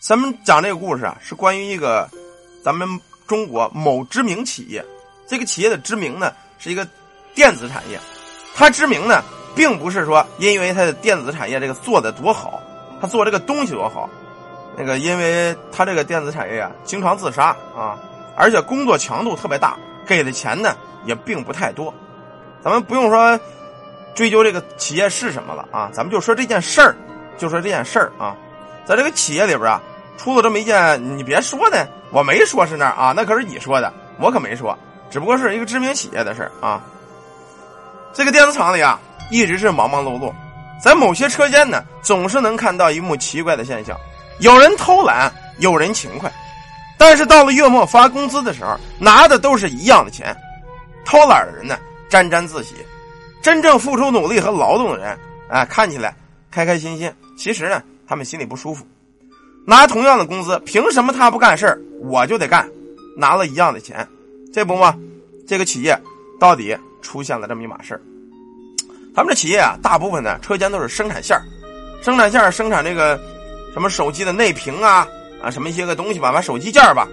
咱们讲这个故事啊，是关于一个咱们中国某知名企业。这个企业的知名呢，是一个电子产业。它知名呢，并不是说因为它的电子产业这个做的多好，它做这个东西多好。那个，因为它这个电子产业啊，经常自杀啊，而且工作强度特别大，给的钱呢也并不太多。咱们不用说追究这个企业是什么了啊，咱们就说这件事儿，就说这件事儿啊，在这个企业里边啊，出了这么一件，你别说呢，我没说是那儿啊，那可是你说的，我可没说。只不过是一个知名企业的事啊。这个电子厂里啊，一直是忙忙碌碌，在某些车间呢，总是能看到一幕奇怪的现象：有人偷懒，有人勤快，但是到了月末发工资的时候，拿的都是一样的钱。偷懒的人呢，沾沾自喜；真正付出努力和劳动的人，哎，看起来开开心心，其实呢，他们心里不舒服。拿同样的工资，凭什么他不干事我就得干？拿了一样的钱。这不嘛，这个企业到底出现了这么一码事他们这企业啊，大部分呢车间都是生产线生产线生产这个什么手机的内屏啊啊什么一些个东西吧，把手机件吧，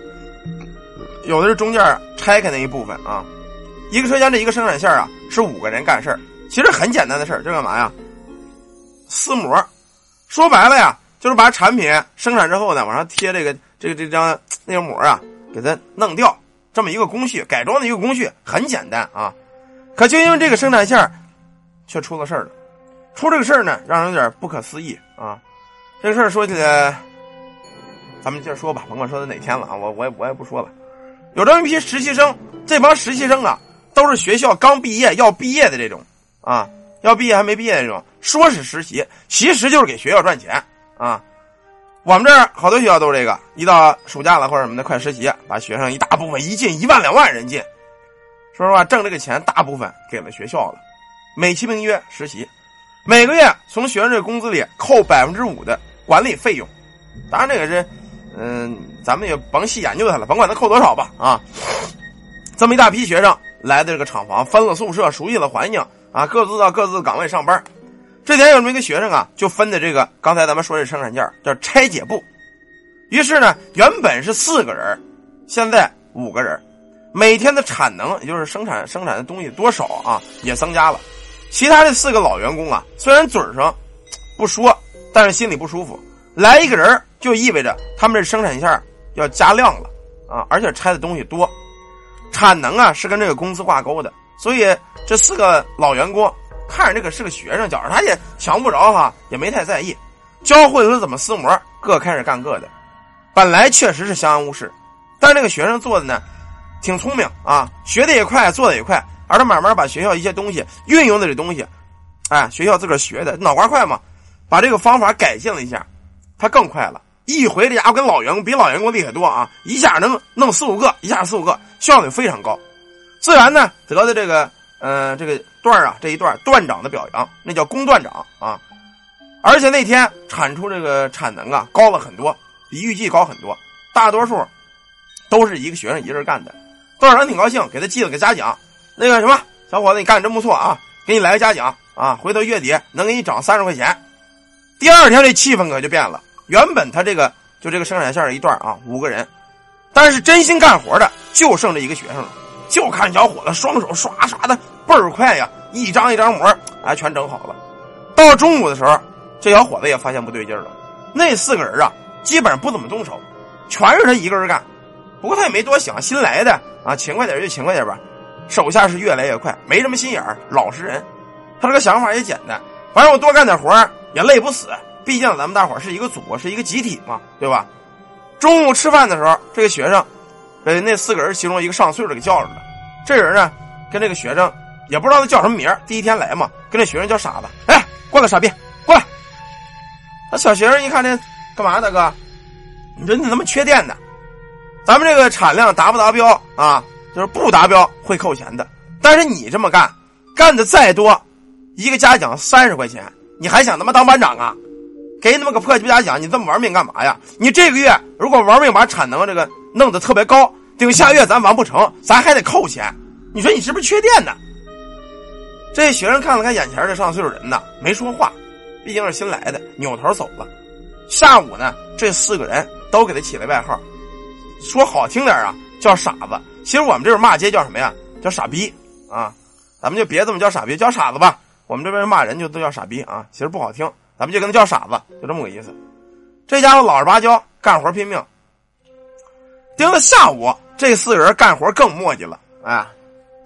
有的是中间拆开那一部分啊。一个车间这一个生产线啊，是五个人干事其实很简单的事这干嘛呀？撕膜，说白了呀，就是把产品生产之后呢，往上贴这个这个这张那个膜啊，给它弄掉。这么一个工序，改装的一个工序很简单啊，可就因为这个生产线却出了事儿了。出这个事儿呢，让人有点不可思议啊。这个事儿说起来，咱们接着说吧，甭管说的哪天了啊，我我也我也不说了。有这么一批实习生，这帮实习生啊，都是学校刚毕业要毕业的这种啊，要毕业还没毕业这种，说是实习，其实就是给学校赚钱啊。我们这儿好多学校都是这个，一到暑假了或者什么的，快实习，把学生一大部分一进一万两万人进。说实话，挣这个钱大部分给了学校了，美其名曰实习，每个月从学生这工资里扣百分之五的管理费用。当然，这个是，嗯，咱们也甭细研究它了，甭管它扣多少吧啊。这么一大批学生来的这个厂房，分了宿舍，熟悉了环境啊，各自到各自的岗位上班。这点有这么一个学生啊，就分的这个刚才咱们说这生产件叫拆解部。于是呢，原本是四个人，现在五个人，每天的产能也就是生产生产的东西多少啊，也增加了。其他这四个老员工啊，虽然嘴上不说，但是心里不舒服。来一个人就意味着他们这生产线要加量了啊，而且拆的东西多，产能啊是跟这个工资挂钩的，所以这四个老员工。看着这个是个学生，觉着他也抢不着哈，也没太在意。教会了怎么撕膜，各开始干各的。本来确实是相安无事，但这个学生做的呢，挺聪明啊，学的也快，做的也快。而他慢慢把学校一些东西运用的这东西，哎，学校自个儿学的，脑瓜快嘛，把这个方法改进了一下，他更快了。一回这家伙跟老员工比老员工厉害多啊，一下能弄四五个，一下四五个，效率非常高。自然呢，得的这个。嗯，这个段啊，这一段段长的表扬，那叫工段长啊。而且那天产出这个产能啊，高了很多，比预计高很多。大多数都是一个学生一个人干的。段长挺高兴，给他记了个嘉奖。那个什么，小伙子，你干的真不错啊，给你来个嘉奖啊，回头月底能给你涨三十块钱。第二天这气氛可就变了。原本他这个就这个生产线一段啊，五个人，但是真心干活的就剩这一个学生了。就看小伙子双手刷刷的倍儿快呀，一张一张膜哎全整好了。到中午的时候，这小伙子也发现不对劲了。那四个人啊，基本上不怎么动手，全是他一个人干。不过他也没多想，新来的啊，勤快点就勤快点吧。手下是越来越快，没什么心眼儿，老实人。他这个想法也简单，反正我多干点活也累不死。毕竟咱们大伙是一个组，是一个集体嘛，对吧？中午吃饭的时候，这个学生。被那四个人其中一个上岁数的给叫着了，这人呢，跟这个学生也不知道他叫什么名第一天来嘛，跟这学生叫傻子。哎，过来，傻逼，过来！那小学生一看这干嘛，大哥？你说你他妈缺电的？咱们这个产量达不达标啊？就是不达标会扣钱的。但是你这么干，干的再多，一个嘉奖三十块钱，你还想他妈当班长啊？给你那么个破鸡巴嘉奖，你这么玩命干嘛呀？你这个月如果玩命把产能这个。弄得特别高，顶下月咱完不成，咱还得扣钱。你说你是不是缺电呢？这学生看了看眼前的上岁数人呢，没说话，毕竟是新来的，扭头走了。下午呢，这四个人都给他起了外号，说好听点啊，叫傻子。其实我们这边骂街叫什么呀？叫傻逼啊！咱们就别这么叫傻逼，叫傻子吧。我们这边骂人就都叫傻逼啊，其实不好听，咱们就跟他叫傻子，就这么个意思。这家伙老实巴交，干活拼命。盯了下午，这四个人干活更磨叽了，哎，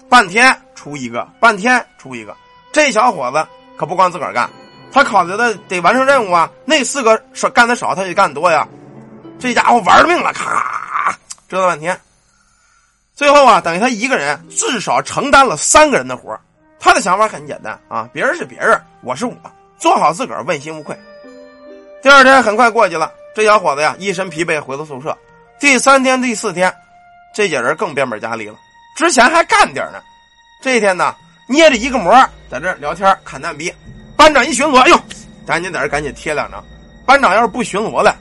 半天出一个，半天出一个。这小伙子可不光自个儿干，他考虑的得完成任务啊。那四个少干的少，他就干多呀。这家伙玩命了，咔，折腾半天。最后啊，等于他一个人至少承担了三个人的活他的想法很简单啊，别人是别人，我是我，做好自个儿，问心无愧。第二天很快过去了，这小伙子呀一身疲惫回到宿舍。第三天、第四天，这些人更变本加厉了。之前还干点呢，这一天呢，捏着一个膜在这聊天看蛋逼。班长一巡逻，哎呦，赶紧在这赶紧贴两张。班长要是不巡逻了，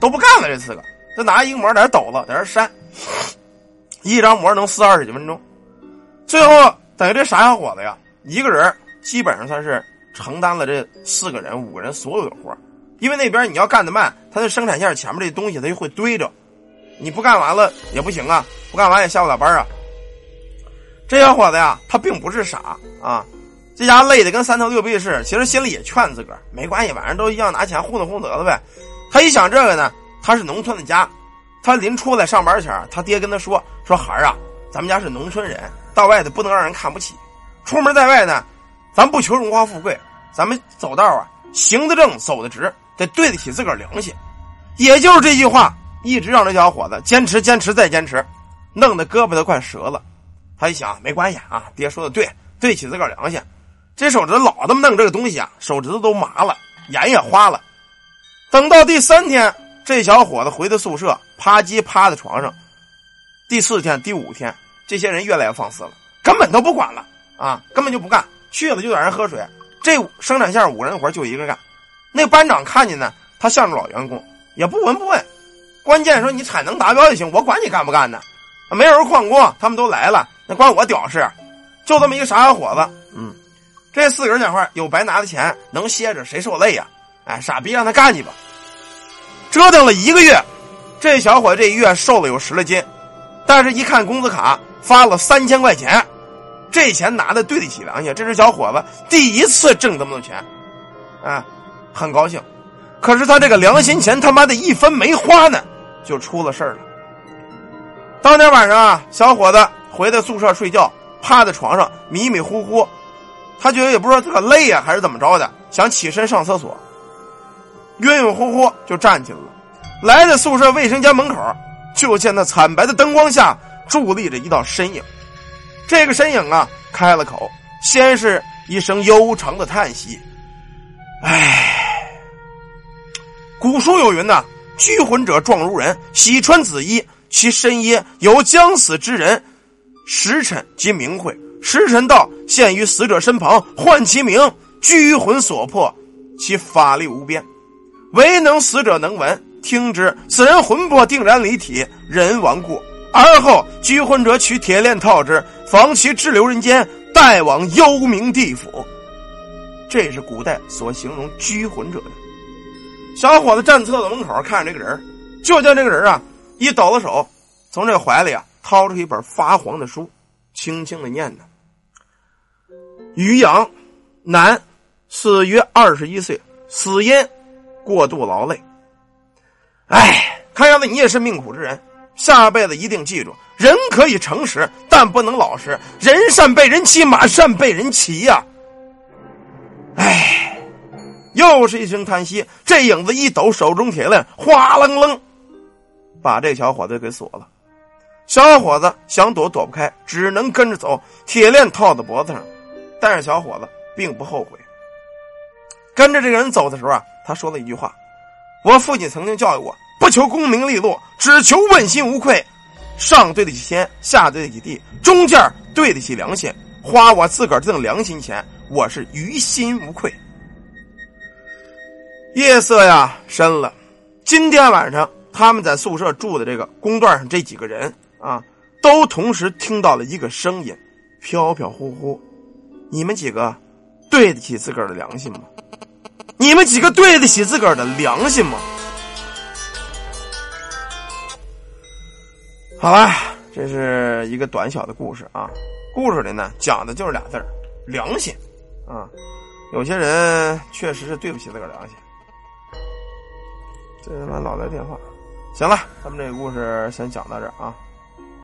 都不干了。这四个，就拿一个膜在这抖了，在这扇。一张膜能撕二十几分钟，最后等于这傻小伙子呀，一个人基本上算是承担了这四个人、五个人所有的活因为那边你要干的慢，他的生产线前面这东西他就会堆着，你不干完了也不行啊，不干完也下不了班啊。这小伙子呀，他并不是傻啊，这家累的跟三头六臂似的，其实心里也劝自个儿没关系，晚上都一样拿钱糊弄糊弄得了呗。他一想这个呢，他是农村的家。他临出来上班前，他爹跟他说：“说孩儿啊，咱们家是农村人，到外头不能让人看不起。出门在外呢，咱不求荣华富贵，咱们走道啊，行得正，走得直，得对得起自个儿良心。”也就是这句话，一直让这小伙子坚持、坚持再坚持，弄得胳膊都快折了。他一想，没关系啊，爹说的对，对起自个儿良心。这手指头老这么弄这个东西啊，手指头都麻了，眼也花了。等到第三天。这小伙子回到宿舍，啪叽趴在床上。第四天、第五天，这些人越来越放肆了，根本都不管了啊，根本就不干，去了就在人喝水。这生产线五人活就一个干。那班长看见呢，他向着老员工，也不闻不问。关键说你产能达标就行，我管你干不干呢。没人旷工，他们都来了，那关我屌事？就这么一个傻小伙子，嗯，这四个人讲话有白拿的钱，能歇着谁受累呀？哎，傻逼，让他干去吧。折腾了一个月，这小伙这一月瘦了有十来斤，但是一看工资卡发了三千块钱，这钱拿的对得起良心。这是小伙子第一次挣这么多钱，啊，很高兴。可是他这个良心钱他妈的一分没花呢，就出了事儿了。当天晚上啊，小伙子回到宿舍睡觉，趴在床上迷迷糊糊，他觉得也不知道他累呀还是怎么着的，想起身上厕所。晕晕乎乎就站起来了，来到宿舍卫生间门口，就见那惨白的灯光下伫立着一道身影。这个身影啊，开了口，先是一声悠长的叹息：“唉。”古书有云呐：“拘魂者状如人，喜穿紫衣，其身耶有将死之人，时辰即名讳。时辰到，现于死者身旁，唤其名，拘魂所迫，其法力无边。”唯能死者能闻听之，此人魂魄定然离体，人亡故。而后拘魂者取铁链套之，防其滞留人间，带往幽冥地府。这是古代所形容拘魂者的。小伙子站厕所门口看着这个人，就见这个人啊，一抖了手，从这怀里啊掏出一本发黄的书，轻轻的念呢：“于洋，男，死于二十一岁，死因。”过度劳累，哎，看样子你也是命苦之人。下辈子一定记住：人可以诚实，但不能老实。人善被人欺，马善被人骑呀。哎，又是一声叹息。这影子一抖，手中铁链哗楞楞，把这小伙子给锁了。小伙子想躲躲不开，只能跟着走。铁链套在脖子上，但是小伙子并不后悔。跟着这个人走的时候啊。他说了一句话：“我父亲曾经教育我，不求功名利禄，只求问心无愧。上对得起天，下对得起地，中间对得起良心。花我自个儿挣良心钱，我是于心无愧。”夜色呀深了，今天晚上他们在宿舍住的这个公段上这几个人啊，都同时听到了一个声音，飘飘忽忽：“你们几个对得起自个儿的良心吗？”你们几个对得起自个儿的良心吗？好吧，这是一个短小的故事啊。故事里呢，讲的就是俩字儿良心啊。有些人确实是对不起自个儿良心。这他妈老来电话。行了，咱们这个故事先讲到这儿啊。